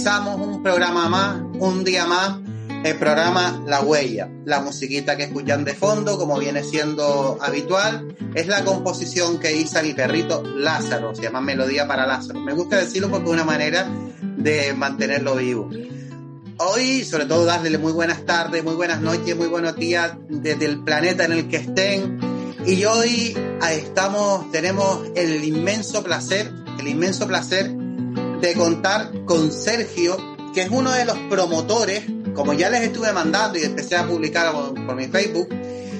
empezamos un programa más, un día más, el programa La Huella. La musiquita que escuchan de fondo, como viene siendo habitual, es la composición que hizo mi perrito Lázaro, se llama Melodía para Lázaro. Me gusta decirlo porque es una manera de mantenerlo vivo. Hoy, sobre todo, darle muy buenas tardes, muy buenas noches, muy buenos días desde el planeta en el que estén. Y hoy estamos, tenemos el inmenso placer, el inmenso placer de contar con Sergio, que es uno de los promotores, como ya les estuve mandando y empecé a publicar por, mi Facebook,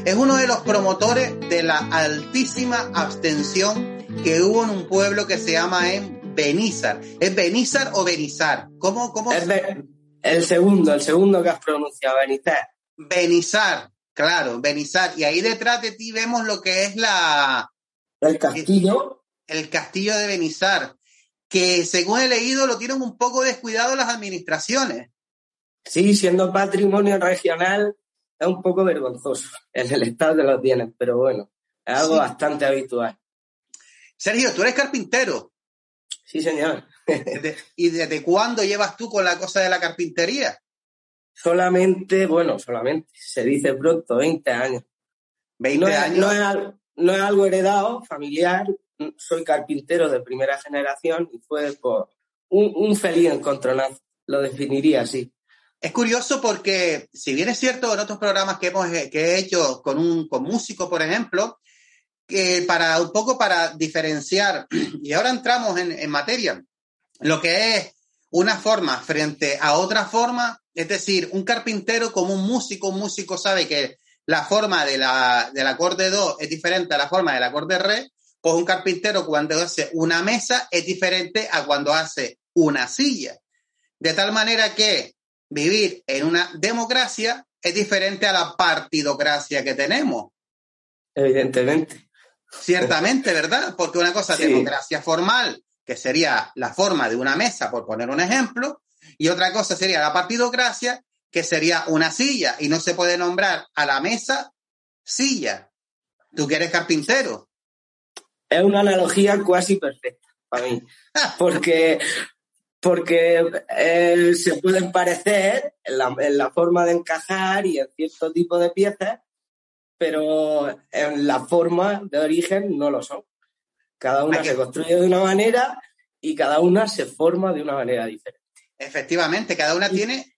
es uno de los promotores de la altísima abstención que hubo en un pueblo que se llama en Benizar. ¿Es Benizar o Benizar? ¿Cómo, cómo? Es el segundo, el segundo que has pronunciado, Benizar. Benizar, claro, Benizar. Y ahí detrás de ti vemos lo que es la... El castillo. El castillo de Benizar que según he leído lo tienen un poco descuidado las administraciones. Sí, siendo patrimonio regional es un poco vergonzoso en el estado de los bienes, pero bueno, es algo bastante habitual. Sergio, tú eres carpintero. Sí, señor. ¿Y desde cuándo llevas tú con la cosa de la carpintería? Solamente, bueno, solamente, se dice pronto, 20 años. 20 años. no es algo heredado, familiar, soy carpintero de primera generación y fue por un, feliz encontronazo, lo definiría así. Es curioso porque, si bien es cierto en otros programas que, hemos, que he hecho con un con músico, por ejemplo, que para un poco para diferenciar, y ahora entramos en, en materia, lo que es una forma frente a otra forma, es decir, un carpintero como un músico, un músico sabe que la forma de la, del acorde do es diferente a la forma del acorde re, pues un carpintero cuando hace una mesa es diferente a cuando hace una silla. De tal manera que vivir en una democracia es diferente a la partidocracia que tenemos. Evidentemente. Ciertamente, ¿verdad? Porque una cosa es democracia formal, que sería la forma de una mesa, por poner un ejemplo, y otra cosa sería la partidocracia, que sería una silla, y no se puede nombrar a la mesa silla. Tú que eres carpintero, es una analogía casi perfecta para mí, porque, porque eh, se pueden parecer en la, forma de encajar y en cierto tipo de piezas, pero en la forma de origen no lo son. Cada una se construye de una manera y cada una se forma de una manera diferente. Efectivamente, cada una tiene...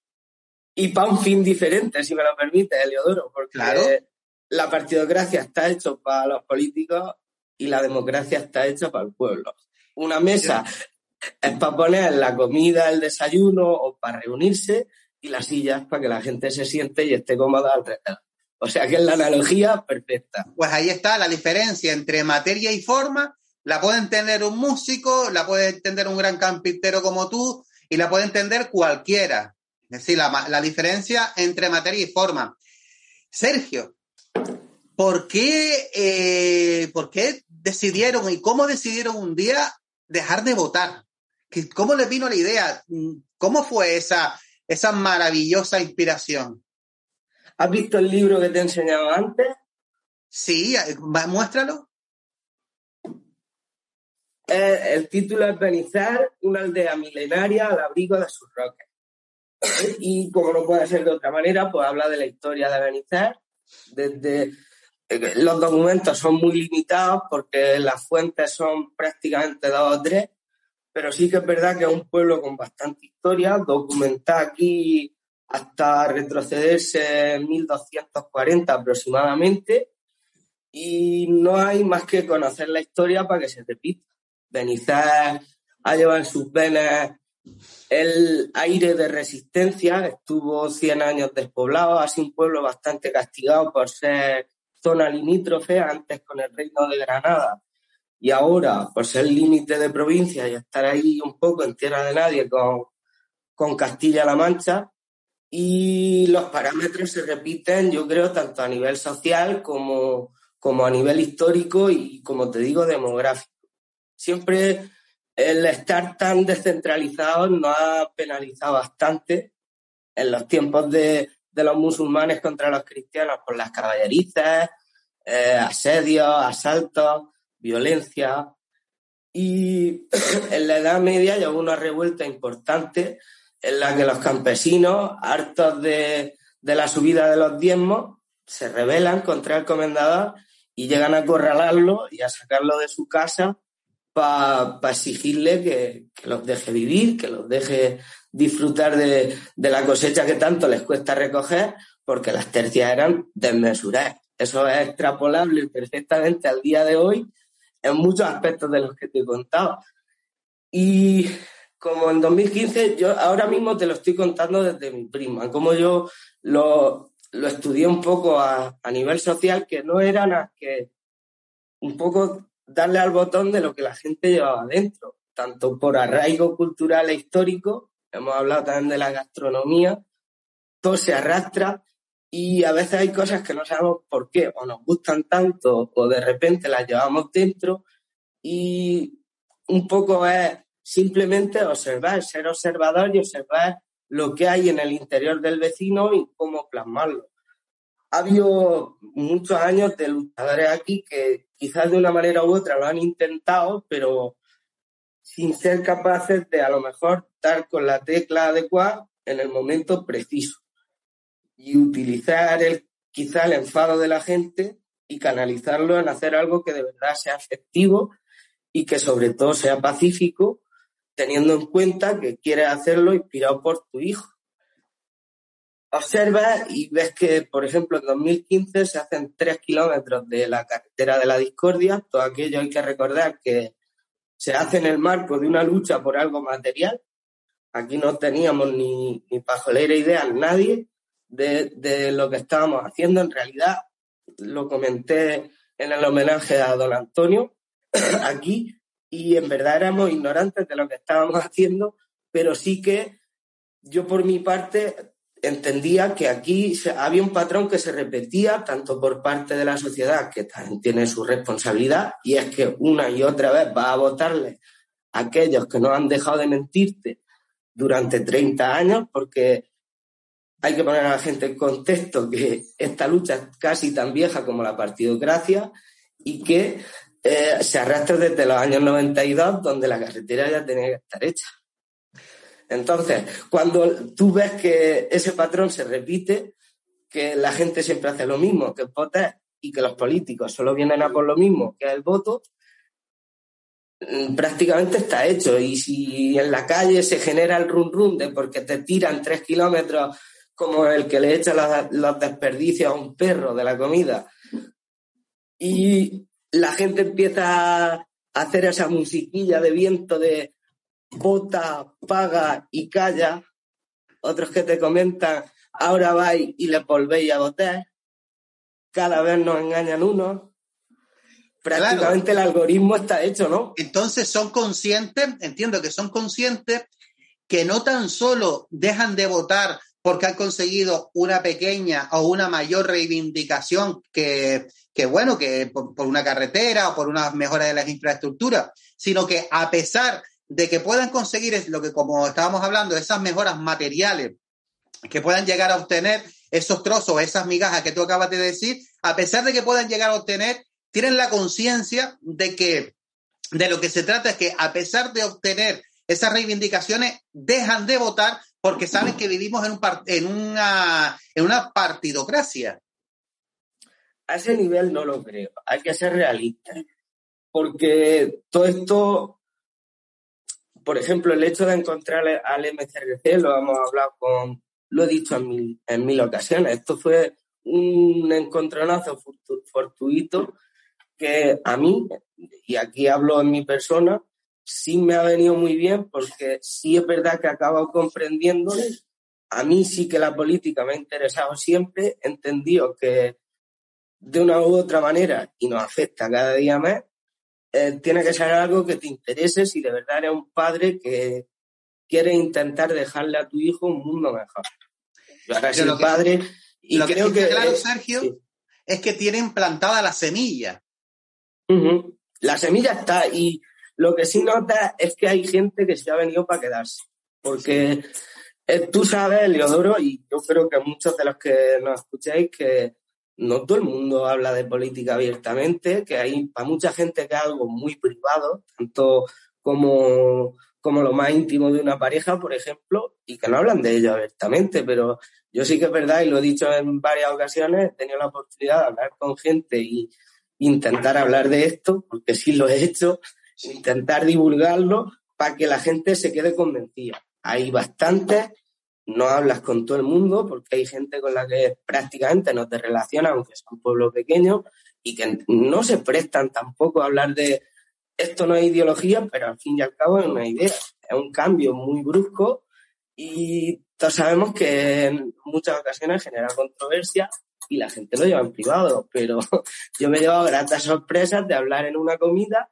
Y para un fin diferente, si me lo permite, Eliodoro, porque la partidocracia está hecho para los políticos y la democracia está hecha para el pueblo. Una mesa es para poner la comida, el desayuno o para reunirse y las sillas para que la gente se siente y esté cómoda alrededor. O sea que es la analogía perfecta. Pues ahí está la diferencia entre materia y forma. La puede entender un músico, la puede entender un gran campintero como tú y la puede entender cualquiera. Es decir, la, la diferencia entre materia y forma. Sergio, ¿por qué, eh, ¿por qué decidieron y cómo decidieron un día dejar de votar? ¿Cómo les vino la idea? ¿Cómo fue esa, esa maravillosa inspiración? ¿Has visto el libro que te he enseñado antes? Sí, eh, muéstralo. Eh, el título es Benizar, una aldea milenaria al abrigo de sus rocas. Y como no puede ser de otra manera, pues habla de la historia de Benizar, desde los documentos son muy limitados porque las fuentes son prácticamente dos o tres, pero sí que es verdad que es un pueblo con bastante historia, documentada aquí hasta retrocederse en 1240 aproximadamente, y no hay más que conocer la historia para que se repita. Benizar ha llevado en sus venas el aire de resistencia, estuvo 100 años despoblado, ha sido un pueblo bastante castigado por ser zona limítrofe, antes con el Reino de Granada y ahora por ser límite de provincia y estar ahí un poco en tierra de nadie con, con Castilla-La Mancha. Y los parámetros se repiten, yo creo, tanto a nivel social como, como a nivel histórico y, como te digo, demográfico. Siempre el estar tan descentralizado nos ha penalizado bastante en los tiempos de, de los musulmanes contra los cristianos por las caballerizas, eh, asedios, asaltos, violencia. Y en la Edad Media hubo una revuelta importante en la que los campesinos, hartos de, la subida de los diezmos, se rebelan contra el comendador y llegan a acorralarlo y a sacarlo de su casa para exigirle que, los deje vivir, que los deje disfrutar de, la cosecha que tanto les cuesta recoger, porque las tercias eran desmesuradas. Eso es extrapolable perfectamente al día de hoy en muchos aspectos de los que te he contado. Y como en 2015, yo ahora mismo te lo estoy contando desde mi prima, como yo lo, estudié un poco a, a, nivel social, que no era nada que un poco darle al botón de lo que la gente llevaba dentro, tanto por arraigo cultural e histórico, hemos hablado también de la gastronomía, todo se arrastra y a veces hay cosas que no sabemos por qué, o nos gustan tanto, o de repente las llevamos dentro y un poco es simplemente observar, ser observador y observar lo que hay en el interior del vecino y cómo plasmarlo. Ha habido muchos años de luchadores aquí que quizás de una manera u otra lo han intentado, pero sin ser capaces de a lo mejor dar con la tecla adecuada en el momento preciso y utilizar el, quizá el enfado de la gente y canalizarlo en hacer algo que de verdad sea efectivo y que sobre todo sea pacífico, teniendo en cuenta que quieres hacerlo inspirado por tu hijo. Observa y ves que, por ejemplo, en 2015 se hacen tres kilómetros de la carretera de la discordia. Todo aquello hay que recordar que se hace en el marco de una lucha por algo material. Aquí no teníamos ni, ni pajolera idea nadie de, de lo que estábamos haciendo. En realidad, lo comenté en el homenaje a don Antonio, aquí y en verdad éramos ignorantes de lo que estábamos haciendo, pero sí que yo por mi parte entendía que aquí había un patrón que se repetía tanto por parte de la sociedad, que también tiene su responsabilidad, y es que una y otra vez va a votarle a aquellos que no han dejado de mentirte durante 30 años, porque hay que poner a la gente en contexto que esta lucha es casi tan vieja como la partidocracia y que eh, se arrastra desde los años 92, donde la carretera ya tenía que estar hecha. Entonces, cuando tú ves que ese patrón se repite, que la gente siempre hace lo mismo, que votar y que los políticos solo vienen a por lo mismo, que el voto, mm, prácticamente está hecho. Y si en la calle se genera el run run de porque te tiran tres kilómetros como el que le echa los, los desperdicios a un perro de la comida, y la gente empieza a hacer esa musiquilla de viento de vota, paga y calla. Otros que te comentan, ahora vais y le volvéis a votar. Cada vez nos engañan unos. Prácticamente el algoritmo está hecho, ¿no? Entonces son conscientes, entiendo que son conscientes que no tan solo dejan de votar porque han conseguido una pequeña o una mayor reivindicación que, que bueno, que por, una carretera o por una mejora de las infraestructuras, sino que a pesar de que puedan conseguir lo que, como estábamos hablando, esas mejoras materiales que puedan llegar a obtener esos trozos, esas migajas que tú acabas de decir, a pesar de que puedan llegar a obtener, tienen la conciencia de que de lo que se trata es que a pesar de obtener esas reivindicaciones, dejan de votar porque saben que vivimos en, un en, una, en una partidocracia. A ese nivel no lo creo. Hay que ser realistas. Porque todo esto, por ejemplo, el hecho de encontrar al MCRC, lo hemos hablado con, lo he dicho en mil, en mil ocasiones, esto fue un encontronazo fortuito que a mí, y aquí hablo en mi persona, sí me ha venido muy bien porque sí es verdad que he acabado. A mí sí que la política me ha interesado siempre, he entendido que de una u otra manera, y nos afecta cada día más, eh, tiene que ser algo que te interese si de verdad eres un padre que quiere intentar dejarle a tu hijo un mundo mejor. Ahora soy padre y creo que... claro, Sergio, es que tienen plantada la semilla. La semilla está y lo que sí nota es que hay gente que se ha venido para quedarse. Porque eh, tú sabes, Leodoro, y yo creo que muchos de los que nos escucháis, que no todo el mundo habla de política abiertamente, que hay para mucha gente que es algo muy privado, tanto como como lo más íntimo de una pareja, por ejemplo, y que no hablan de ello abiertamente, pero yo sí que es verdad, y lo he dicho en varias ocasiones, he tenido la oportunidad de hablar con gente y intentar hablar de esto, porque sí lo he hecho, intentar divulgarlo para que la gente se quede convencida. Hay bastantes, no hablas con todo el mundo, porque hay gente con la que prácticamente no te relacionas, aunque sea un pueblo pequeño, y que no se prestan tampoco a hablar de esto no es ideología, pero al fin y al cabo es una idea, es un cambio muy brusco. Y todos sabemos que en muchas ocasiones genera controversia y la gente lo lleva en privado, pero yo me he llevado gratas sorpresas de hablar en una comida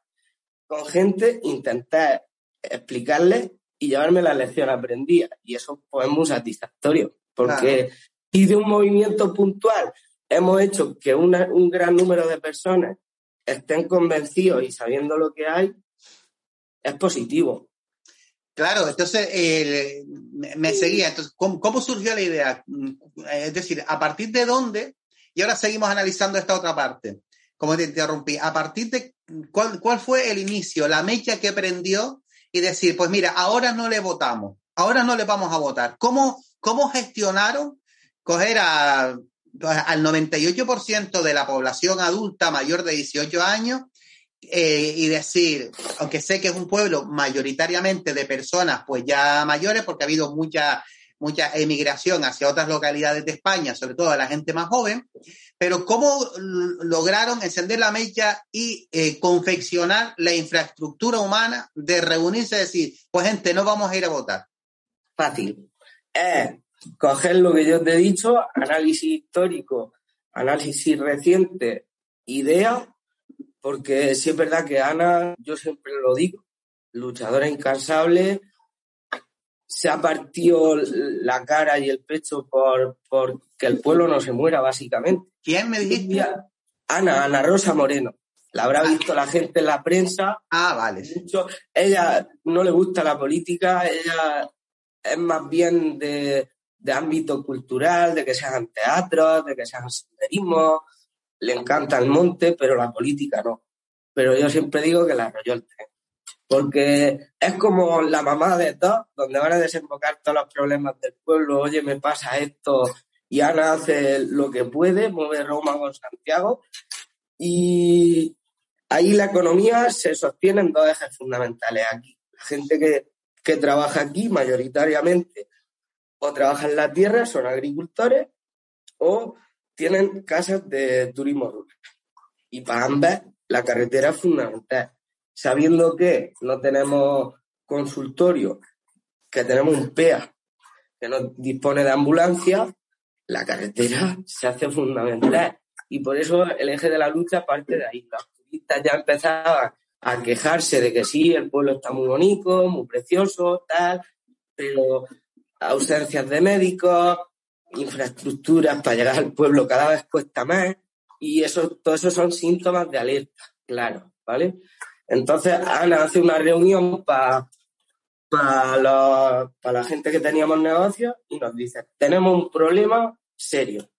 con gente, intentar explicarles y llevarme la lección aprendida. Y eso pues, es muy satisfactorio, porque y de un movimiento puntual hemos hecho que un gran número de personas estén convencidos y sabiendo lo que hay, es positivo. Claro, entonces me seguía. Entonces, ¿cómo, surgió la idea? Es decir, ¿a partir de dónde? Y ahora seguimos analizando esta otra parte. Como te interrumpí, ¿a partir de cuál, cuál fue el inicio, la mecha que prendió y decir, pues mira, ahora no le votamos, ahora no le vamos a votar? ¿Cómo, cómo gestionaron coger a al 98% de la población adulta mayor de 18 años eh, y decir, aunque sé que es un pueblo mayoritariamente de personas pues ya mayores, porque ha habido mucha, mucha emigración hacia otras localidades de España, sobre todo a la gente más joven, pero ¿cómo lograron encender la mecha y eh, confeccionar la infraestructura humana de reunirse y decir, pues gente, no vamos a ir a votar? Fácil. Eh, coger lo que yo te he dicho, análisis histórico, análisis reciente, idea, porque sí es verdad que Ana, yo siempre lo digo, luchadora incansable, se ha partido la cara y el pecho por, que el pueblo no se muera, básicamente. ¿Quién me dijiste? Ana, Ana Rosa Moreno. La habrá visto la gente en la prensa. Ah, vale. Ella no le gusta la política, ella es más bien de, de ámbito cultural, de que sean teatros, de que sean senderismo, le encanta el monte, pero la política no. Pero yo siempre digo que la arrolló el tren. Porque es como la mamá de dos, donde van a desembocar todos los problemas del pueblo. Oye, me pasa esto. Y Ana hace lo que puede, mueve Roma con Santiago. Y ahí la economía se sostiene en dos ejes fundamentales aquí. La gente que, que trabaja aquí, mayoritariamente, o trabajan la tierra, son agricultores, o tienen casas de turismo rural. Y para ambas, la carretera es fundamental. Sabiendo que no tenemos consultorio, que tenemos un PEA que no dispone de ambulancia, la carretera se hace fundamental. Y por eso el eje de la lucha parte de ahí. Los turistas ya empezaban a quejarse de que sí, el pueblo está muy bonito, muy precioso, tal, pero ausencias de médicos, infraestructuras para llegar al pueblo cada vez cuesta más y eso, todo eso son síntomas de alerta, claro, ¿vale? Entonces Ana hace una reunión para para la gente que teníamos negocios y nos dice, tenemos un problema serio.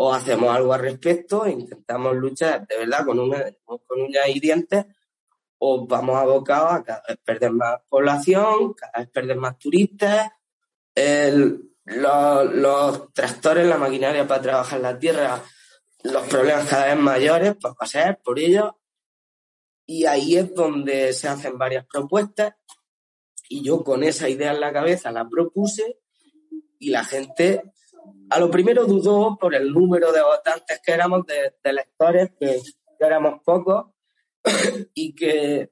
O hacemos algo al respecto intentamos luchar de verdad con, una, con uñas y dientes o vamos abocados a cada vez perder más población, cada vez perder más turistas, los, tractores, la maquinaria para trabajar la tierra, los problemas cada vez mayores, pues pasar por ellos. Y ahí es donde se hacen varias propuestas. Y yo con esa idea en la cabeza la propuse y la gente a lo primero dudó por el número de votantes que éramos, de, de lectores, que, éramos pocos y que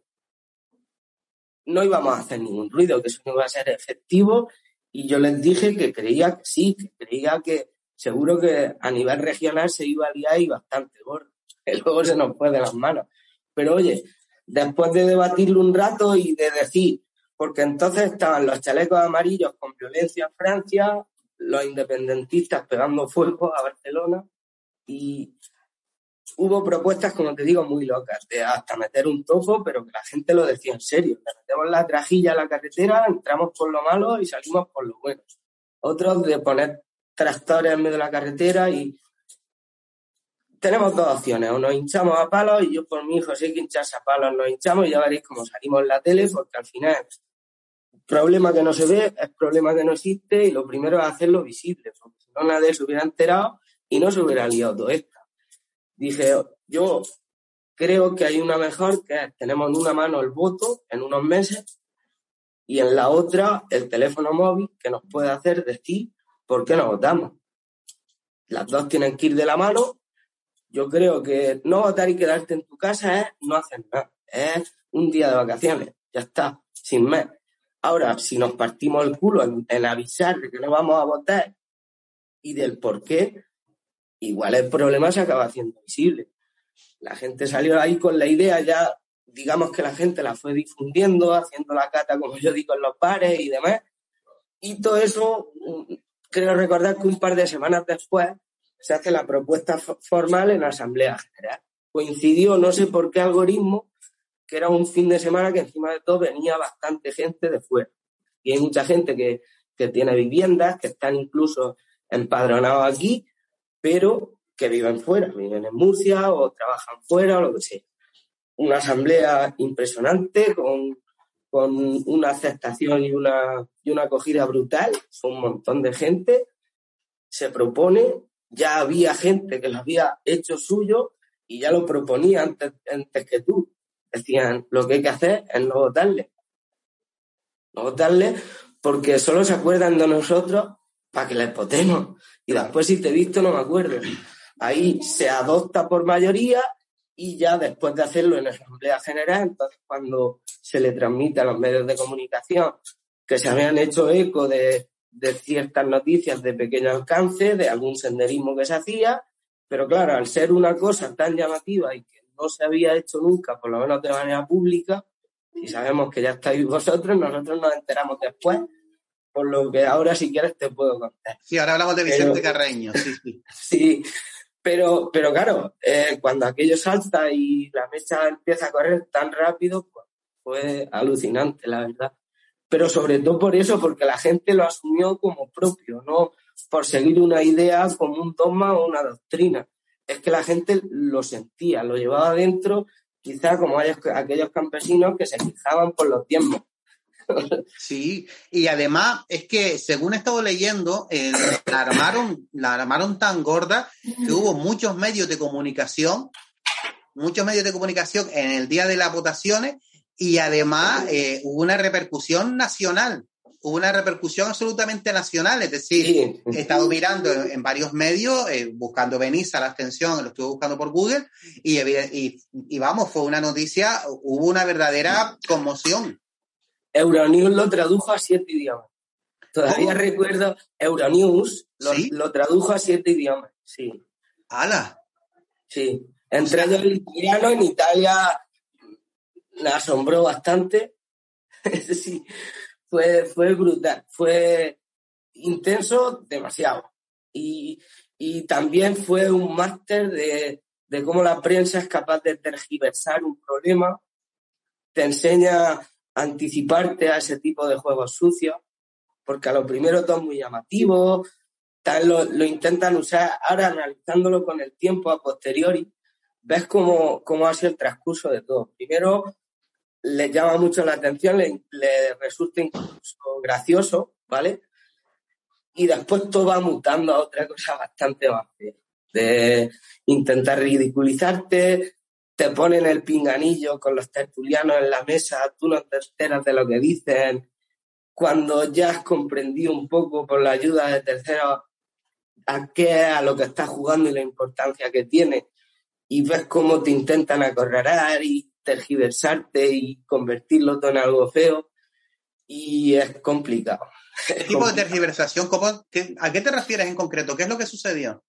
no íbamos a hacer ningún ruido, que eso no iba a ser efectivo y yo les dije que creía que sí, que creía que seguro que a nivel regional se iba a liar y bastante gordo, que luego se nos fue de las manos. Pero oye, después de debatirlo un rato y de decir, porque entonces estaban los chalecos amarillos con violencia en Francia, los independentistas pegando fuego a Barcelona y hubo propuestas, como te digo, muy locas, de hasta meter un topo, pero que la gente lo decía en serio. Le metemos la trajilla a la carretera, entramos por lo malo y salimos por lo bueno. Otros de poner tractores en medio de la carretera y tenemos dos opciones. O nos hinchamos a palos y yo por mi hijo sé que hincharse a palos nos hinchamos y ya veréis cómo salimos en la tele porque al final problema que no se ve es problema que no existe y lo primero es hacerlo visible, porque si no nadie se hubiera enterado y no se hubiera liado todo esto. Dije, yo creo que hay una mejor que tenemos en una mano el voto en unos meses y en la otra el teléfono móvil que nos puede hacer decir por qué no votamos. Las dos tienen que ir de la mano. Yo creo que no votar y quedarte en tu casa es no hacer nada. Es un día de vacaciones. Ya está, sin mes. Ahora, si nos partimos el culo en, avisar de que no vamos a votar y del por qué, igual el problema se acaba haciendo visible. La gente salió ahí con la idea ya, digamos que la gente la fue difundiendo, haciendo la cata, como yo digo, en los bares y demás. Y todo eso, mm, creo recordar que un par de semanas después se hace la propuesta formal en la Asamblea General. Coincidió, no sé por qué algoritmo, que era un fin de semana que encima de todo venía bastante gente de fuera. Y hay mucha gente que, que tiene viviendas, que están incluso empadronados aquí, pero que viven fuera, viven en Murcia o trabajan fuera o lo que sea. Una asamblea impresionante con, con una aceptación y una, y una acogida brutal, son un montón de gente, se propone, ya había gente que lo había hecho suyo y ya lo proponía antes, que tú. Decían, lo que hay que hacer es no votarle. No votarle porque solo se acuerdan de nosotros para que les votemos. Y después si te he visto no me acuerdo. Ahí se adopta por mayoría y ya después de hacerlo en Asamblea General, entonces cuando se le transmite a los medios de comunicación que se habían hecho eco de, de ciertas noticias de pequeño alcance, de algún senderismo que se hacía, pero claro, al ser una cosa tan llamativa y que no se había hecho nunca, por lo menos de manera pública, y sabemos que ya estáis vosotros, nosotros nos enteramos después, por lo que ahora si quieres te puedo contar. Sí, ahora hablamos de Vicente Carreño, sí, sí. sí, pero, pero claro, eh, cuando aquello salta y la mecha empieza a correr tan rápido, pues fue alucinante, la verdad. Pero sobre todo por eso, porque la gente lo asumió como propio, no por seguir una idea como un dogma o una doctrina es que la gente lo sentía, lo llevaba adentro, quizá como aquellos campesinos que se fijaban por los tiempos. Sí, y además es que según he estado leyendo, la, armaron, la armaron tan gorda que hubo muchos medios de comunicación, muchos medios de comunicación en el día de las votaciones y además eh, hubo una repercusión nacional hubo una repercusión absolutamente nacional, es decir, he estado mirando en, varios medios, eh, buscando Benissa, la extensión, lo estuve buscando por Google, y, y, vamos, fue una noticia, hubo una verdadera conmoción. Euronews lo tradujo a siete idiomas. Todavía recuerdo, Euronews lo, tradujo a siete idiomas, sí. ¡Hala! Sí. Entre ellos el italiano, en Italia me asombró bastante. sí fue, fue brutal, fue intenso demasiado. Y, también fue un máster de, cómo la prensa es capaz de tergiversar un problema, te enseña a anticiparte a ese tipo de juegos sucios, porque a lo primero todo es muy llamativo, tal lo, lo, intentan usar, ahora analizándolo con el tiempo a posteriori, ves cómo, cómo ha sido el transcurso de todo. Primero, le llama mucho la atención, le, resulta incluso gracioso, ¿vale? Y después todo va mutando a otra cosa bastante más de intentar ridiculizarte, te ponen el pinganillo con los tertulianos en la mesa, tú no te enteras de lo que dicen, cuando ya has comprendido un poco por la ayuda de terceros a qué a lo que estás jugando y la importancia que tiene, y ves cómo te intentan acorralar y tergiversarte y convertirlo todo en algo feo y es complicado. ¿Qué tipo de tergiversación? ¿A qué te refieres en concreto? ¿Qué es lo que sucedió?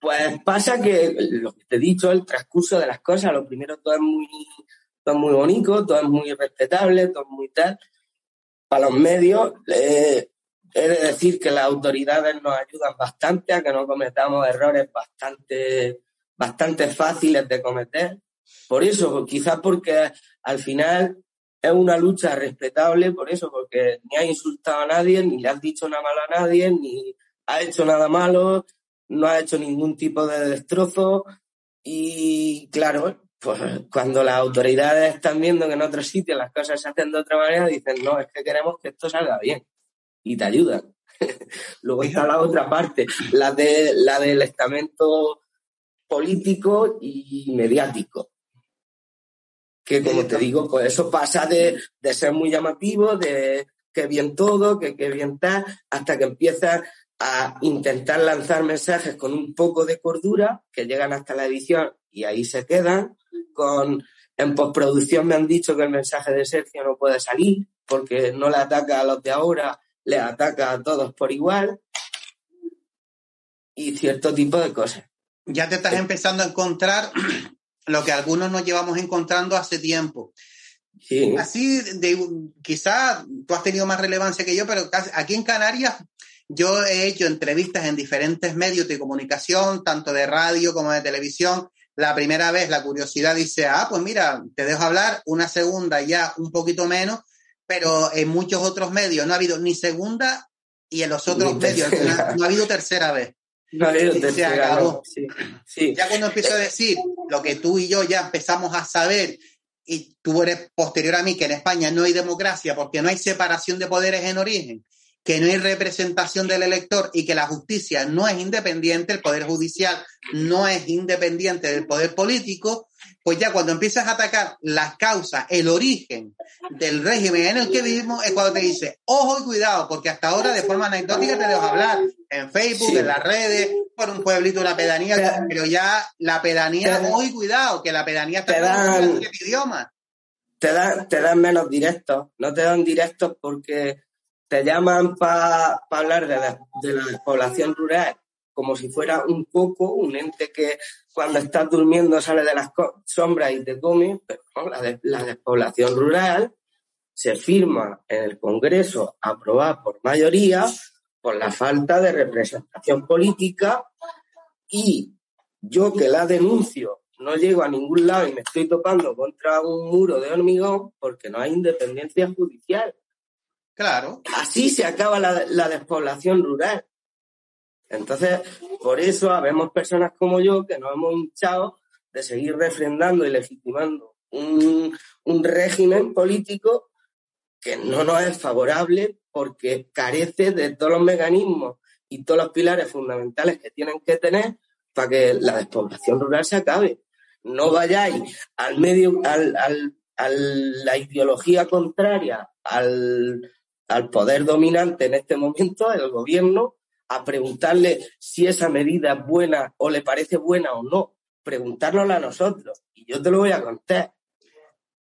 Pues pasa que lo que te he dicho, el transcurso de las cosas, lo primero todo es muy, todo es muy bonito, todo es muy respetable, todo es muy tal. Para los medios, eh, he de decir que las autoridades nos ayudan bastante a que no cometamos errores bastante, bastante fáciles de cometer. Por eso, quizás porque al final es una lucha respetable, por eso, porque ni ha insultado a nadie, ni le has dicho nada malo a nadie, ni ha hecho nada malo, no ha hecho ningún tipo de destrozo. Y claro, pues cuando las autoridades están viendo que en otros sitios las cosas se hacen de otra manera, dicen, no, es que queremos que esto salga bien. Y te ayudan. Luego está la otra parte, la, de, la del estamento político y mediático. Que como te digo, pues eso pasa de, de ser muy llamativo, de que bien todo, que, que bien tal, hasta que empiezas a intentar lanzar mensajes con un poco de cordura que llegan hasta la edición y ahí se quedan. Con, en postproducción me han dicho que el mensaje de Sergio no puede salir porque no le ataca a los de ahora, le ataca a todos por igual y cierto tipo de cosas. Ya te estás empezando a encontrar lo que algunos nos llevamos encontrando hace tiempo. Sí. Así, de, quizá tú has tenido más relevancia que yo, pero aquí en Canarias yo he hecho entrevistas en diferentes medios de comunicación, tanto de radio como de televisión. La primera vez la curiosidad dice, ah, pues mira, te dejo hablar, una segunda ya un poquito menos, pero en muchos otros medios no ha habido ni segunda y en los otros medios no, ha habido tercera vez. Habido tercera, Sí, Ya cuando empiezo a decir lo que tú y yo ya empezamos a saber y tú eres posterior a mí, que en España no hay democracia porque no hay separación de poderes en origen que no hay representación del elector y que la justicia no es independiente, el Poder Judicial no es independiente del Poder Político, pues ya cuando empiezas a atacar las causas, el origen del régimen en el que vivimos, es cuando te dice, ojo y cuidado, porque hasta ahora de forma anecdótica te dejo hablar en Facebook, en las redes, por un pueblito, una pedanía, pero ya la pedanía, ojo y cuidado, que la pedanía está en el idioma. Te dan, te dan menos directos, no te dan directos porque te llaman para hablar de la, de la despoblación rural como si fuera un poco un ente que cuando estás durmiendo sale de las sombras y te come, pero la, la despoblación rural se firma en el Congreso aprobada por mayoría por la falta de representación política y yo que la denuncio no llego a ningún lado y me estoy topando contra un muro de hormigón porque no hay independencia judicial. Claro. Así se acaba la, despoblación rural. Entonces, por eso habemos personas como yo que nos hemos hinchado de seguir refrendando y legitimando un, un régimen político que no nos es favorable porque carece de todos los mecanismos y todos los pilares fundamentales que tienen que tener para que la despoblación rural se acabe. No vayáis al medio, al, al, a la ideología contraria, al, al poder dominante en este momento, el gobierno, a preguntarle si esa medida es buena o le parece buena o no. Preguntárnosla a nosotros. Y yo te lo voy a contar.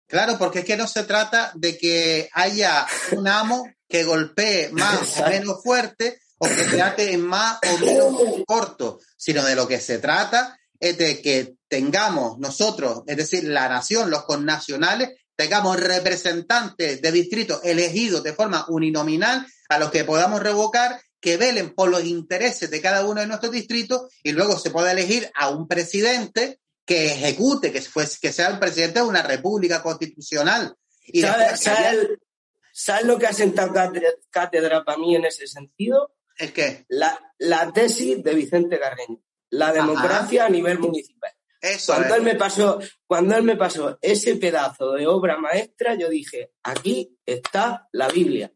Claro, porque es que no se trata de que haya un amo que golpee más o menos fuerte o que trate en más o menos corto, sino de lo que se trata es de que tengamos nosotros, es decir, la nación, los connacionales, tengamos representantes de distritos elegidos de forma uninominal a los que podamos revocar, que velen por los intereses de cada uno de nuestros distritos y luego se pueda elegir a un presidente que ejecute, que, que sea el presidente de una república constitucional. Y ¿Sabes, lo que ha sentado cátedra, para mí en ese sentido? ¿El qué? La, la tesis de Vicente Carreño, la democracia a nivel municipal cuando, él me pasó, cuando él me pasó ese pedazo de obra maestra, yo dije, aquí está la Biblia.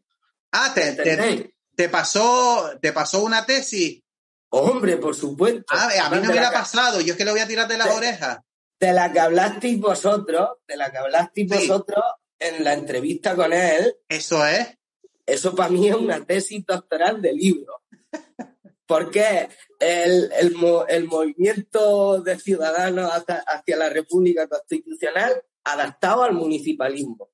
Ah, te, te, pasó, te pasó una tesis. Hombre, por supuesto. Ah, a mí no me ha pasado, yo es que lo voy a tirar de las orejas. De la que hablasteis vosotros, de la que hablasteis vosotros en la entrevista con él. Eso es. Eso para mí es una tesis doctoral de libro. Porque el, el, movimiento de ciudadanos hacia, la República Constitucional adaptado al municipalismo.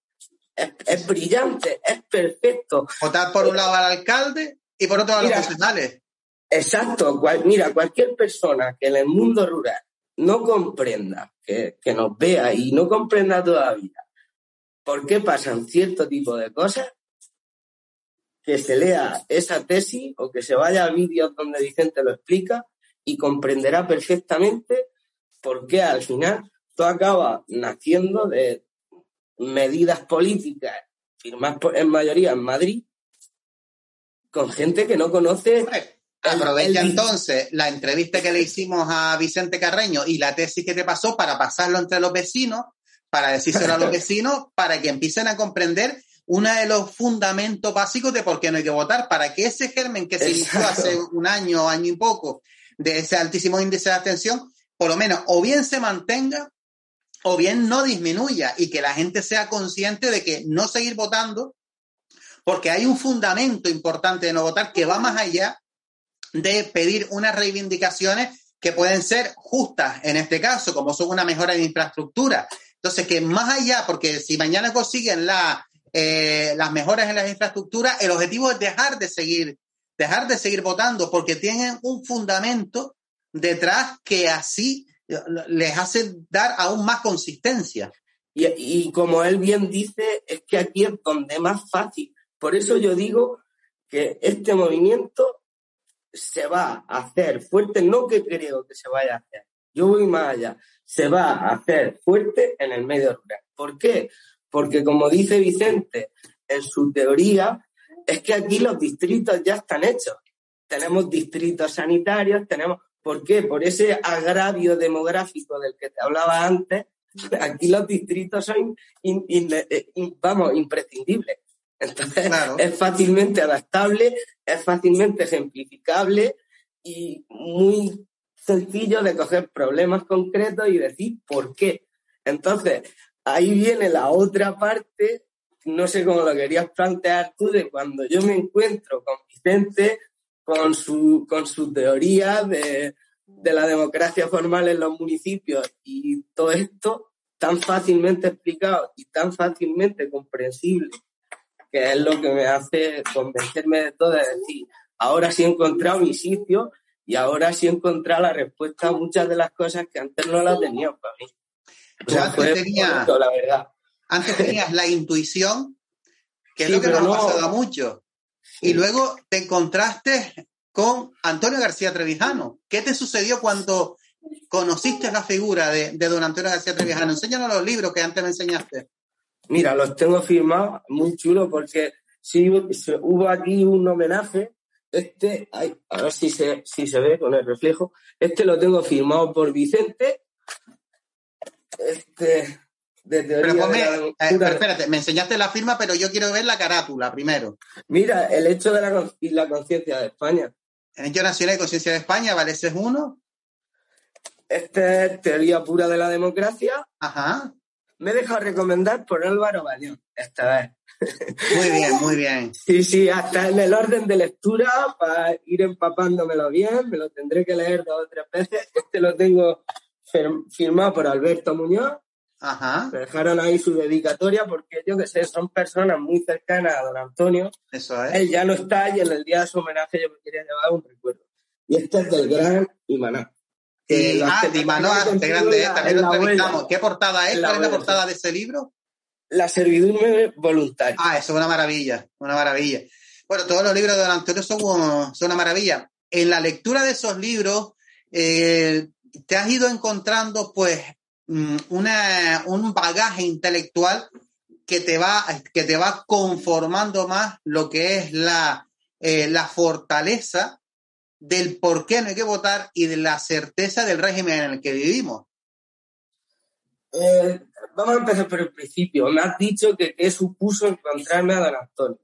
Es, brillante, es perfecto. Votar por un lado al alcalde y por otro a los profesionales. Exacto. mira, cualquier persona que en el mundo rural no comprenda, que, que nos vea y no comprenda todavía por qué pasan cierto tipo de cosas, que se lea esa tesis o que se vaya a vídeos donde Vicente lo explica y comprenderá perfectamente por qué al final todo acaba naciendo de medidas políticas firmadas en mayoría en Madrid con gente que no conoce Aprovecha entonces la entrevista que le hicimos a Vicente Carreño y la tesis que te pasó para pasarlo entre los vecinos, para decírselo a los vecinos, para que empiecen a comprender uno de los fundamentos básicos de por qué no hay que votar, para que ese germen que se inició hace un año, año y poco, de ese altísimo índice de abstención, por lo menos o bien se mantenga o bien no disminuya y que la gente sea consciente de que no seguir votando, porque hay un fundamento importante de no votar que va más allá de pedir unas reivindicaciones que pueden ser justas en este caso, como son una mejora de infraestructura. Entonces, que más allá, porque si mañana consiguen eh, las mejoras en las infraestructuras, el objetivo es dejar de seguir, dejar de seguir votando, porque tienen un fundamento detrás que así les hace dar aún más consistencia. Y, y como él bien dice, es que aquí es donde más fácil. Por eso yo digo que este movimiento se va a hacer fuerte, no que creo que se vaya a hacer, yo voy más allá, se va a hacer fuerte en el medio rural. ¿Por qué? Porque como dice Vicente en su teoría, es que aquí los distritos ya están hechos. Tenemos distritos sanitarios, tenemos... ¿Por qué? Por ese agravio demográfico del que te hablaba antes, aquí los distritos son, eh, vamos, imprescindibles. Entonces, es fácilmente adaptable, es fácilmente ejemplificable y muy sencillo de coger problemas concretos y decir por qué. Entonces, ahí viene la otra parte, no sé cómo lo querías plantear tú, de cuando yo me encuentro con Vicente, con su, con su teoría de, de la democracia formal en los municipios y todo esto tan fácilmente explicado y tan fácilmente comprensible que es lo que me hace convencerme de todo, es decir, ahora sí he encontrado mi sitio y ahora sí he encontrado la respuesta a muchas de las cosas que antes no las tenía para mí. O sea, antes, la verdad. antes tenías la intuición, que es lo que nos ha pasado a muchos. Y luego te encontraste con Antonio García Trevijano. ¿Qué te sucedió cuando conociste la figura de, don Antonio García Trevijano? Enséñanos los libros que antes me enseñaste. Mira, los tengo firmados, muy chulo, porque sí, hubo aquí un homenaje. Este, a ver si se, si se ve con el reflejo. Este lo tengo firmado por Vicente. Este, de teoría eh, espérate, me enseñaste la firma, pero yo quiero ver la carátula primero. Mira, el hecho de la, la conciencia de España. El hecho nacional y conciencia de España, ¿vale? Ese es uno. Este es teoría pura de la democracia. Ajá me he dejado recomendar por Álvaro Bañón esta vez. Muy bien, muy bien. Sí, sí, hasta en el orden de lectura, para ir empapándomelo bien, me lo tendré que leer dos o tres veces. Este lo tengo firmado por Alberto Muñoz. Ajá. Me dejaron ahí su dedicatoria porque yo que sé, son personas muy cercanas a don Antonio. Eso es. Él ya no está y en el día de su homenaje yo me quería llevar un recuerdo. Y este es del gran Imaná. Ah, grande, eh, también lo entrevistamos. ¿Qué portada es? ¿Cuál es la portada de ese libro? La servidumbre voluntaria. Ah, eso es una maravilla, una maravilla. Bueno, todos los libros de Don Antonio son, son una maravilla. En la lectura de esos libros, eh, te has ido encontrando, pues, una, un bagaje intelectual que te va, que te va conformando más lo que es la, eh, la fortaleza del por qué no hay que votar y de la certeza del régimen en el que vivimos. Eh, vamos a empezar por el principio. Me has dicho que qué supuso encontrarme a don Antonio.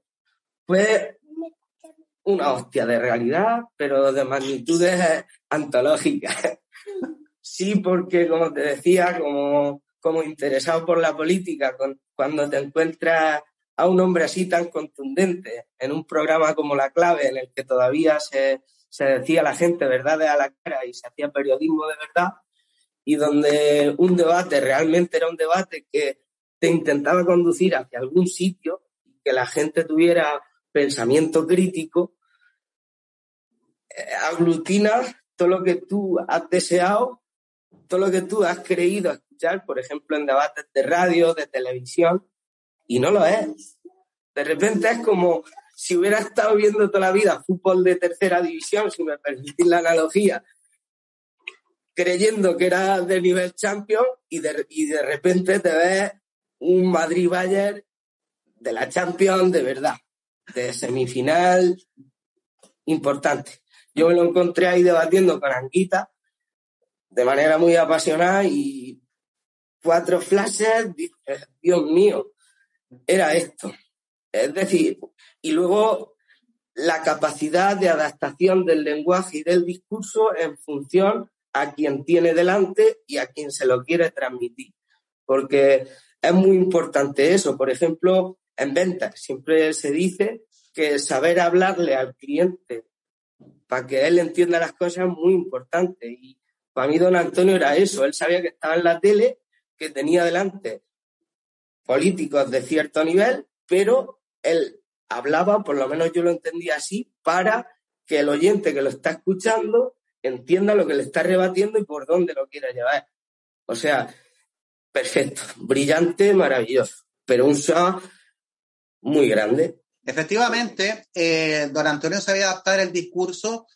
Fue una hostia de realidad, pero de magnitudes antológicas. sí, porque como te decía, como, como interesado por la política, cuando te encuentras a un hombre así tan contundente en un programa como La Clave, en el que todavía se, se decía la gente verdades a la cara y se hacía periodismo de verdad, y donde un debate realmente era un debate que te intentaba conducir hacia algún sitio, que la gente tuviera pensamiento crítico, eh, aglutina todo lo que tú has deseado, todo lo que tú has creído escuchar, por ejemplo, en debates de radio, de televisión, y no lo es. De repente es como si hubiera estado viendo toda la vida fútbol de tercera división, si me permitís la analogía, creyendo que era de nivel champion y de, y de repente te ves un Madrid-Bayern de la Champions de verdad, de semifinal importante. Yo me lo encontré ahí debatiendo con Anguita de manera muy apasionada y cuatro flashes, Dios mío, era esto. Es decir, y luego la capacidad de adaptación del lenguaje y del discurso en función a quien tiene delante y a quien se lo quiere transmitir. Porque es muy importante eso. Por ejemplo, en ventas siempre se dice que saber hablarle al cliente para que él entienda las cosas es muy importante. Y para mí don Antonio era eso. Él sabía que estaba en la tele, que tenía delante políticos de cierto nivel, pero él hablaba, por lo menos yo lo entendía así, para que el oyente que lo está escuchando entienda lo que le está rebatiendo y por dónde lo quiere llevar. O sea, perfecto, brillante, maravilloso, pero un show muy grande. Efectivamente, eh, don Antonio sabía adaptar el discurso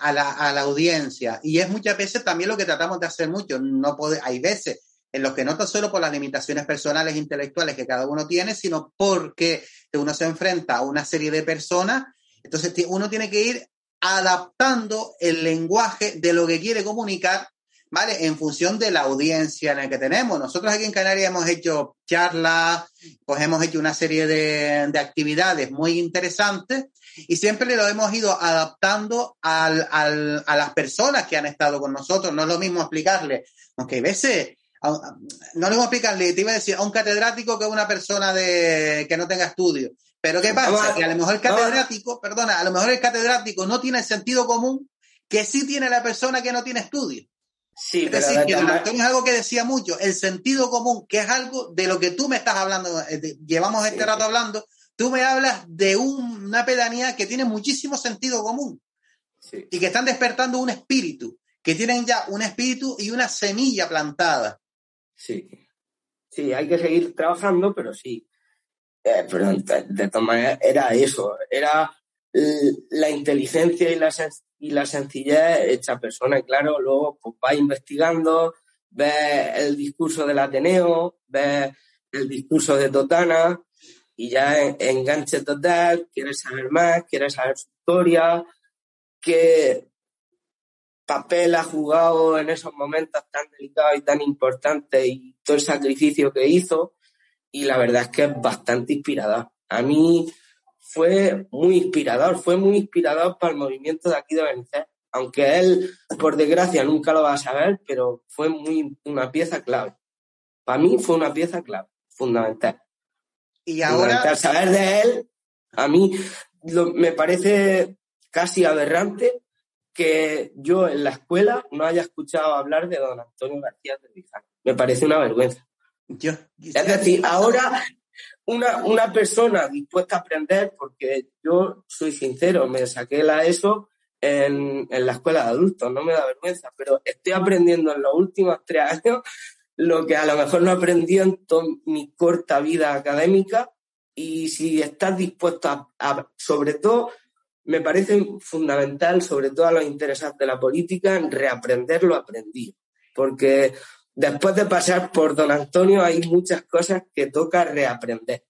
a, la, a, la, audiencia y es muchas veces también lo que tratamos de hacer mucho. No puede, hay veces en los que no tan solo por las limitaciones personales e intelectuales que cada uno tiene, sino porque uno se enfrenta a una serie de personas, entonces uno tiene que ir adaptando el lenguaje de lo que quiere comunicar, ¿vale? En función de la audiencia en la que tenemos. Nosotros aquí en Canarias hemos hecho charlas, pues hemos hecho una serie de, de actividades muy interesantes y siempre lo hemos ido adaptando al, al, a las personas que han estado con nosotros. No es lo mismo explicarle, aunque hay veces no le voy a explicarle, te iba a decir, a un catedrático que a una persona de, que no tenga estudio. Pero ¿qué pasa? que a lo mejor el catedrático, perdona, a lo mejor el catedrático no tiene el sentido común que sí tiene la persona que no tiene estudio. Sí, es decir, que don Antonio es algo que decía mucho, el sentido común, que es algo de lo que tú me estás hablando, eh, llevamos este rato hablando, tú me hablas de una pedanía que tiene muchísimo sentido común sí. y que están despertando un espíritu, que tienen ya un espíritu y una semilla plantada. Sí, sí, hay que seguir trabajando, pero sí. Eh, pero de, de todas maneras era eso, era la inteligencia y la, y la sencillez hecha persona. Claro, luego pues, va investigando, ve el discurso del Ateneo, ve el discurso de Totana y ya enganche total, quieres saber más, quieres saber su historia, que papel ha jugado en esos momentos tan delicados y tan importantes y todo el sacrificio que hizo. Y la verdad es que es bastante inspirador. A mí fue muy inspirador, fue muy inspirador para el movimiento de aquí de Benítez. Aunque él, por desgracia, nunca lo va a saber, pero fue muy una pieza clave. Para mí fue una pieza clave, fundamental. Y ahora. saber de él, a mí lo, me parece casi aberrante que yo en la escuela no haya escuchado hablar de don Antonio García de Rizal. Me parece una vergüenza. Yo, es decir, ahora una, una persona dispuesta a aprender, porque yo soy sincero, me saqué la ESO en, en la escuela de adultos, no me da vergüenza, pero estoy aprendiendo en los últimos tres años lo que a lo mejor no aprendí en toda mi corta vida académica y si estás dispuesto a, a sobre todo me parece fundamental, sobre todo a los interesados de la política, reaprender lo aprendido. Porque después de pasar por don Antonio hay muchas cosas que toca reaprender.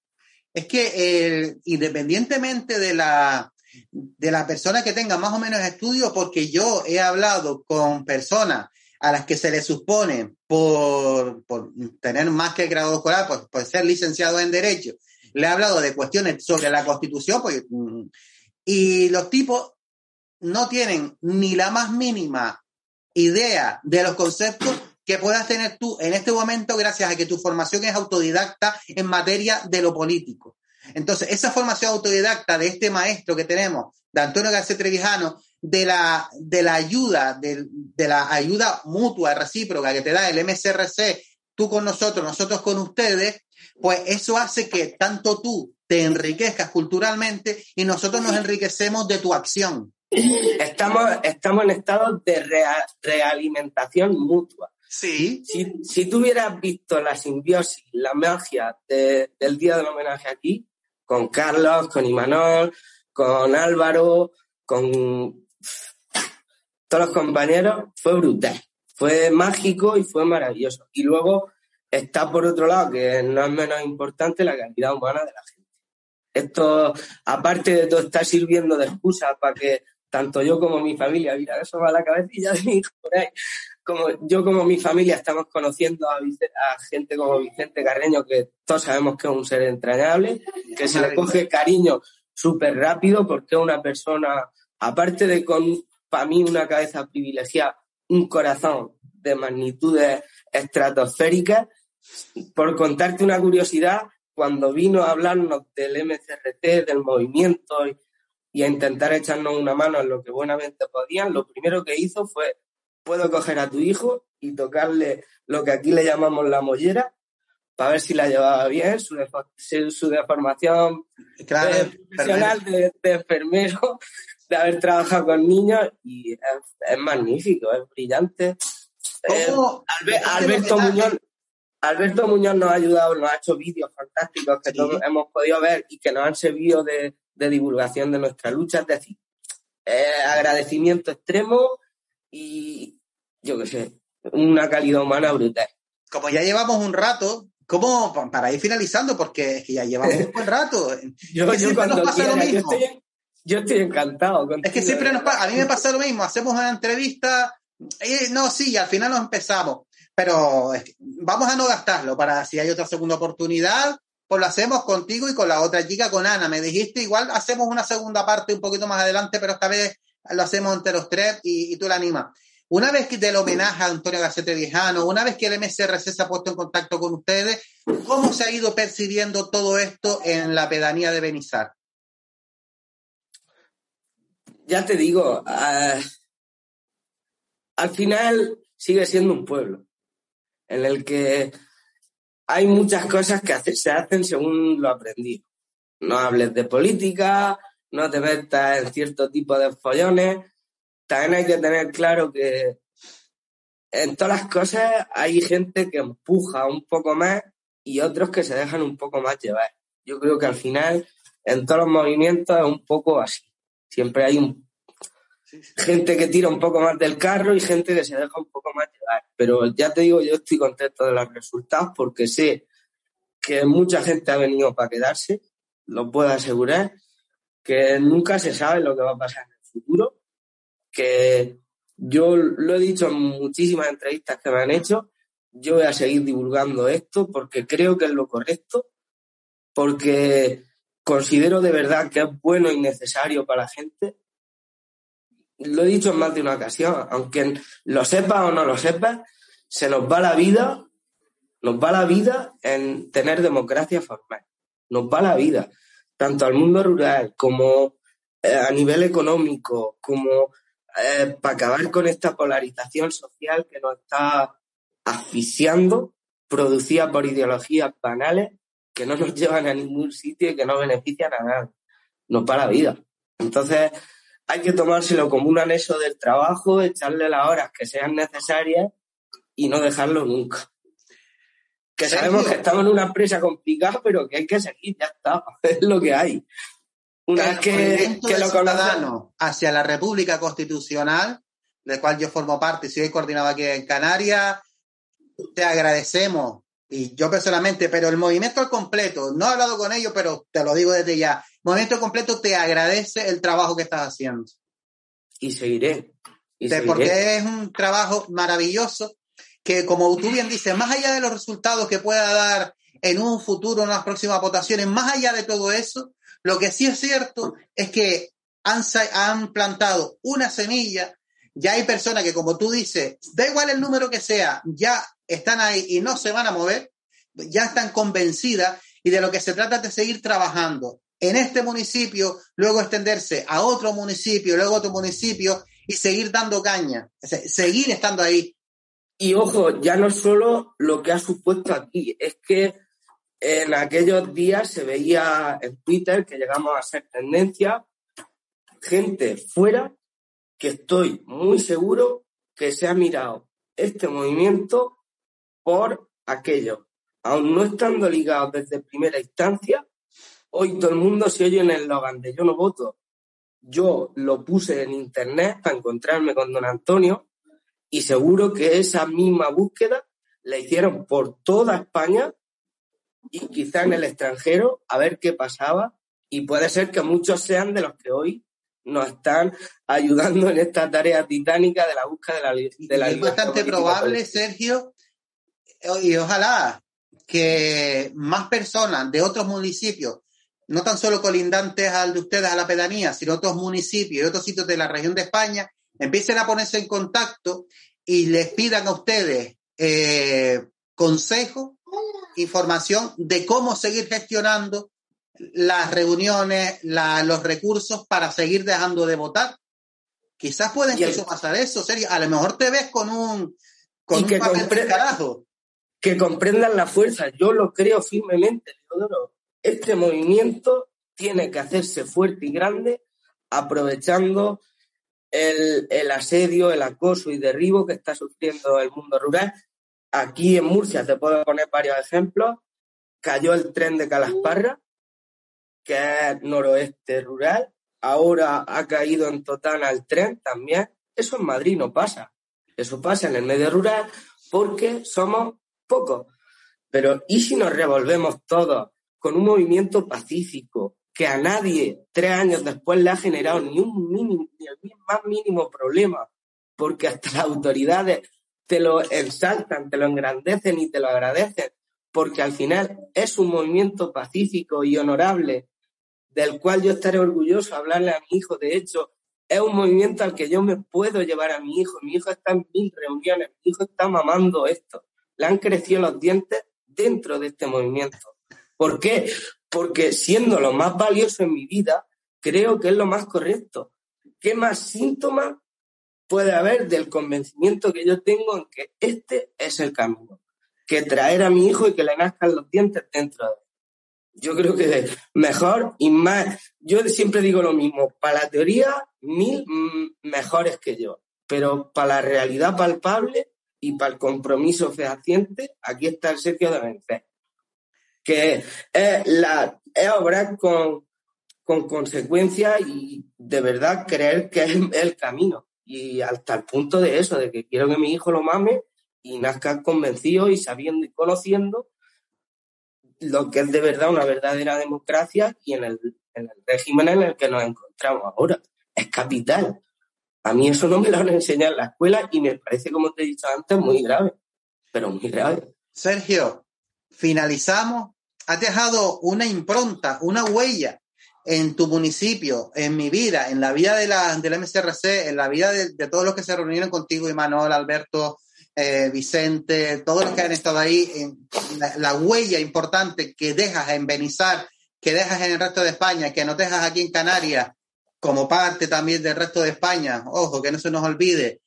Es que eh, independientemente de la, de la persona que tenga más o menos estudios, porque yo he hablado con personas a las que se les supone por, por tener más que el grado escolar, por, por ser licenciado en Derecho, le he hablado de cuestiones sobre la Constitución, mm, y los tipos no tienen ni la más mínima idea de los conceptos que puedas tener tú en este momento gracias a que tu formación es autodidacta en materia de lo político. Entonces, esa formación autodidacta de este maestro que tenemos, de Antonio García Trevijano, de la, de la ayuda, de, de la ayuda mutua, recíproca que te da el MCRC, tú con nosotros, nosotros con ustedes, pues eso hace que tanto tú te enriquezcas culturalmente y nosotros nos enriquecemos de tu acción. Estamos, estamos en estado de realimentación mutua. Sí. Si, si tú hubieras visto la simbiosis, la magia de, del Día del Homenaje aquí, con Carlos, con Imanol, con Álvaro, con todos los compañeros, fue brutal. Fue mágico y fue maravilloso. Y luego está por otro lado, que no es menos importante, la calidad humana de la gente. Esto, aparte de todo, está sirviendo de excusa para que tanto yo como mi familia, mira, eso va a la cabecilla de mi hijo por ahí, como yo como mi familia estamos conociendo a, gente como Vicente Carreño, que todos sabemos que es un ser entrañable, que se le coge cariño súper rápido porque es una persona, aparte de con, para mí, una cabeza privilegiada, un corazón de magnitudes estratosféricas. Por contarte una curiosidad, cuando vino a hablarnos del MCRT, del movimiento y, a intentar echarnos una mano en lo que buenamente podían, lo primero que hizo fue, puedo coger a tu hijo y tocarle lo que aquí le llamamos la mollera, para ver si la llevaba bien, su, su deformación profesional de, enfermero, de haber trabajado con niños, y es, magnífico, es brillante. Eh, Alberto Muñoz Alberto Muñoz nos ha ayudado, nos ha hecho vídeos fantásticos que todos hemos podido ver y que nos han servido de, divulgación de nuestra lucha. Es decir, agradecimiento extremo y, yo qué sé, una calidad humana brutal. Como ya llevamos un rato, ¿cómo para ir finalizando? Porque es que ya llevamos un buen rato. yo, yo cuando yo, estoy, encantado. es que siempre nos pasa, a mí me pasa lo mismo, hacemos una entrevista, y, no, sí, al final nos empezamos pero vamos a no gastarlo para si hay otra segunda oportunidad, pues lo hacemos contigo y con la otra chica, con Ana. Me dijiste, igual hacemos una segunda parte un poquito más adelante, pero esta vez lo hacemos entre los tres y, tú la animas. Una vez que del homenaje a Antonio Gacete Viejano, una vez que el MSRC se ha puesto en contacto con ustedes, ¿cómo se ha ido percibiendo todo esto en la pedanía de Benizar? Ya te digo, ah, al final sigue siendo un pueblo en el que hay muchas cosas que se hacen según lo aprendido. No hables de política, no te metas en cierto tipo de follones. También hay que tener claro que en todas las cosas hay gente que empuja un poco más y otros que se dejan un poco más llevar. Yo creo que al final en todos los movimientos es un poco así. Siempre hay un gente que tira un poco más del carro y gente que se deja un poco más llevar. Pero ya te digo, yo estoy contento de los resultados porque sé que mucha gente ha venido para quedarse, lo puedo asegurar, que nunca se sabe lo que va a pasar en el futuro, que yo lo he dicho en muchísimas entrevistas que me han hecho, yo voy a seguir divulgando esto porque creo que es lo correcto, porque considero de verdad que es bueno y necesario para la gente lo he dicho en más de una ocasión, aunque lo sepa o no lo sepa, se nos va la vida, nos va la vida en tener democracia formal. Nos va la vida, tanto al mundo rural como eh, a nivel económico, como eh, para acabar con esta polarización social que nos está asfixiando, producida por ideologías banales que no nos llevan a ningún sitio y que no benefician a nadie. Nos va la vida. Entonces, hay que tomárselo como un anexo del trabajo, echarle las horas que sean necesarias y no dejarlo nunca. Que sabemos que estamos en una empresa complicada, pero que hay que seguir, ya está, es lo que hay. Una vez que, que lo conocemos hacia la República Constitucional, del cual yo formo parte, soy coordinado aquí en Canarias, te agradecemos, y yo personalmente, pero el movimiento al completo, no he hablado con ellos, pero te lo digo desde ya, Movimiento Completo te agradece el trabajo que estás haciendo. Y seguiré. Porque es un trabajo maravilloso que, como tú bien dices, más allá de los resultados que pueda dar en un futuro, en las próximas votaciones, más allá de todo eso, lo que sí es cierto es que han, han plantado una semilla, ya hay personas que, como tú dices, da igual el número que sea, ya están ahí y no se van a mover, ya están convencidas y de lo que se trata es de seguir trabajando en este municipio, luego extenderse a otro municipio, luego a otro municipio y seguir dando caña, seguir estando ahí. Y ojo, ya no solo lo que ha supuesto aquí, es que en aquellos días se veía en Twitter que llegamos a ser tendencia, gente fuera que estoy muy seguro que se ha mirado este movimiento por aquello, aún no estando ligados desde primera instancia, Hoy todo el mundo se oye en el eslogan de yo no voto. Yo lo puse en internet para encontrarme con don Antonio y seguro que esa misma búsqueda la hicieron por toda España y quizá en el extranjero a ver qué pasaba. Y puede ser que muchos sean de los que hoy nos están ayudando en esta tarea titánica de la búsqueda de la, de la Es bastante probable, Sergio, y ojalá que más personas de otros municipios, no tan solo colindantes al de ustedes, a la pedanía, sino otros municipios y otros sitios de la región de España, empiecen a ponerse en contacto y les pidan a ustedes eh, consejo, información de cómo seguir gestionando las reuniones, la, los recursos para seguir dejando de votar. Quizás puede incluso pasar eso, serio. A lo mejor te ves con un, con que carajo. Que comprendan la fuerza. Yo lo creo firmemente, Este movimiento tiene que hacerse fuerte y grande aprovechando el, el, asedio, el acoso y derribo que está sufriendo el mundo rural. Aquí en Murcia, te puedo poner varios ejemplos, cayó el tren de Calasparra, que es noroeste rural. Ahora ha caído en Totana el tren también. Eso en Madrid no pasa. Eso pasa en el medio rural porque somos pocos. Pero ¿y si nos revolvemos todos con un movimiento pacífico que a nadie tres años después le ha generado ni un mínimo, ni el más mínimo problema? Porque hasta las autoridades te lo ensaltan, te lo engrandecen y te lo agradecen, porque al final es un movimiento pacífico y honorable del cual yo estaré orgulloso hablarle a mi hijo. De hecho, es un movimiento al que yo me puedo llevar a mi hijo. Mi hijo está en mil reuniones, mi hijo está mamando esto. Le han crecido los dientes dentro de este movimiento. ¿Por qué? Porque siendo lo más valioso en mi vida, creo que es lo más correcto. ¿Qué más síntomas puede haber del convencimiento que yo tengo en que este es el camino? Que traer a mi hijo y que le nazcan los dientes dentro de él. Yo creo que mejor y más. Yo siempre digo lo mismo, para la teoría, mil mejores que yo, pero para la realidad palpable y para el compromiso fehaciente, aquí está el Sergio de vencer. Que es, la, es obrar con, con consecuencia y de verdad creer que es el camino. Y hasta el punto de eso, de que quiero que mi hijo lo mame y nazca convencido y sabiendo y conociendo lo que es de verdad una verdadera democracia y en el, en el régimen en el que nos encontramos ahora. Es capital. A mí eso no me lo han enseñado en la escuela y me parece, como te he dicho antes, muy grave, pero muy grave. Sergio, finalizamos. Has dejado una impronta, una huella en tu municipio, en mi vida, en la vida de la, del MCRC, en la vida de, de todos los que se reunieron contigo, Imanol, Alberto, eh, Vicente, todos los que han estado ahí, en la, huella importante que dejas en Benizar, que dejas en el resto de España, que no dejas aquí en Canarias, como parte también del resto de España, ojo, que no se nos olvide,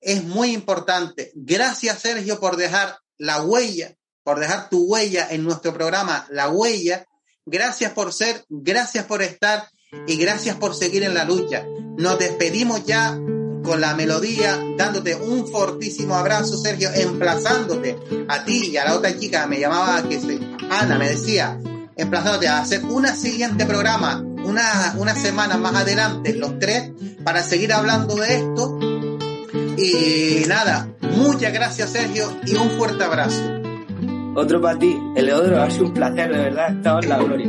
es muy importante. Gracias, Sergio, por dejar la huella, por dejar tu huella en nuestro programa, La Huella. Gracias por ser, gracias por estar y gracias por seguir en la lucha. Nos despedimos ya con la melodía, dándote un fortísimo abrazo, Sergio, emplazándote a ti y a la otra chica, me llamaba, que se, Ana, me decía, emplazándote a hacer un siguiente programa, una, una semana más adelante, los tres, para seguir hablando de esto. Y nada, muchas gracias, Sergio, y un fuerte abrazo. Otro para ti, Eleodoro, ha sido un placer, de verdad, estado en la gloria.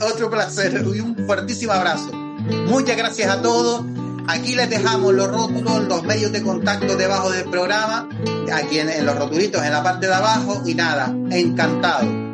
Otro placer y un fuertísimo abrazo. Muchas gracias a todos Aquí les dejamos los rótulos, los medios de contacto debajo del programa, aquí en, en los rotulitos en la parte de abajo y nada, encantado.